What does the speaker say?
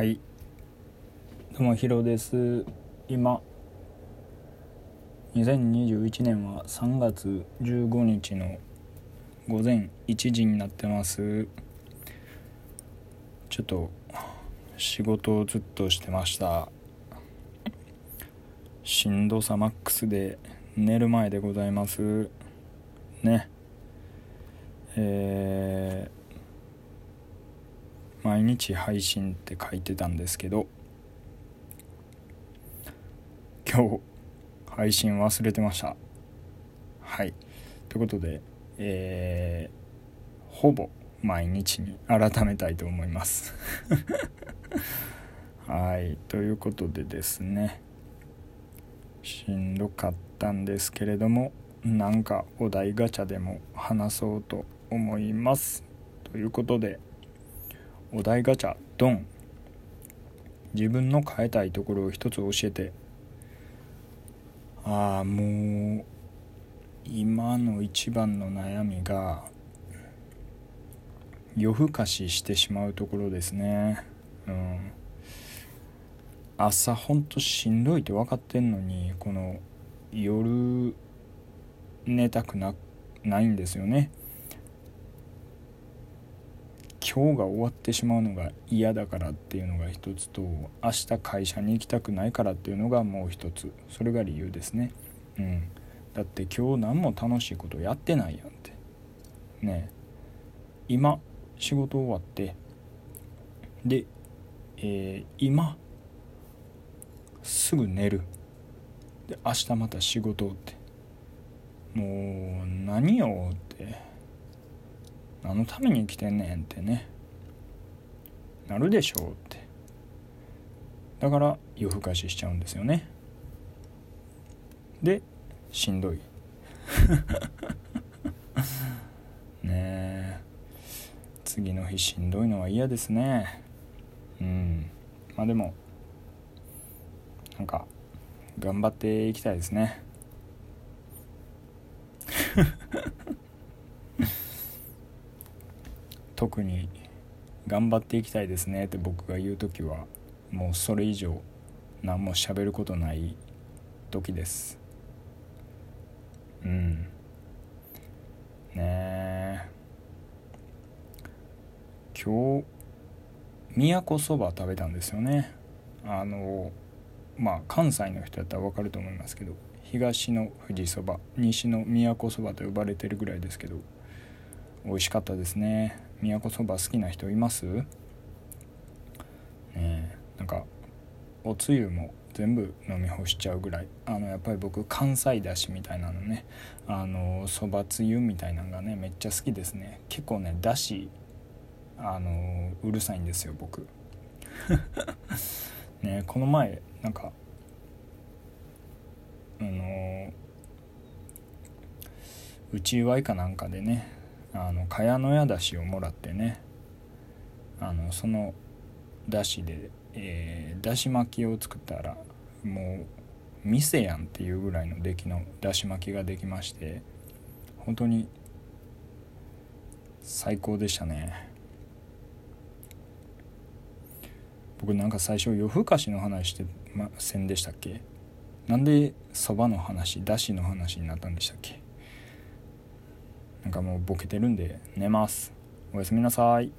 はい。どうもヒロです。今。2021年は3月15日の午前1時になってます。ちょっと仕事をずっとしてました。しんどさマックスで寝る前でございます。ね。えー、毎日配信って書いてたんですけど今日配信忘れてました。はい。ということでえー、ほぼ毎日に改めたいと思います。はい。ということでですねしんどかったんですけれどもなんかお題ガチャでも話そうと思います。ということでお題ガチャドン。自分の変えたいところを一つ教えて。ああもう今の一番の悩みが夜更かししてしまうところですね。うん。朝ほんとしんどいって分かってんのにこの夜寝たくなないんですよね。今日が終わってしまうのが嫌だからっていうのが一つと明日会社に行きたくないからっていうのがもう一つ。それが理由ですね。うん。だって今日何も楽しいことやってないやんって。ね。今仕事終わって。で、えー、今すぐ寝る。で明日また仕事って。もう何よって。何のために生きてんねんってね。なるでしょうって。だから夜更かししちゃうんですよね。でしんどい。ねえ。次の日しんどいのは嫌ですね。うん。まあでもなんか頑張っていきたいですね。特に頑張っていきたいですねって僕が言う時はもうそれ以上何も喋ることない時です。うん。ねえ。今日宮古そば食べたんですよね。あのまあ関西の人やったら分かると思いますけど東の富士そば西の宮古そばと呼ばれてるぐらいですけど美味しかったですね。宮古そば好きな人います？ねえなんかおつゆも全部飲み干しちゃうぐらい。あのやっぱり僕関西だしみたいなのね。あのそばつゆみたいなのがねめっちゃ好きですね。結構ねだしあのうるさいんですよ僕。ねこの前なんかあのうち祝いかなんかでねあの茅野屋だしをもらってねあのそのだしで、えー、だし巻きを作ったらもう店やんっていうぐらいの出来のだし巻きができまして本当に最高でしたね。僕なんか最初夜更かしの話してませんでしたっけ？なんでそばの話だしの話になったんでしたっけ？なんかもうボケてるんで寝ます。おやすみなさい。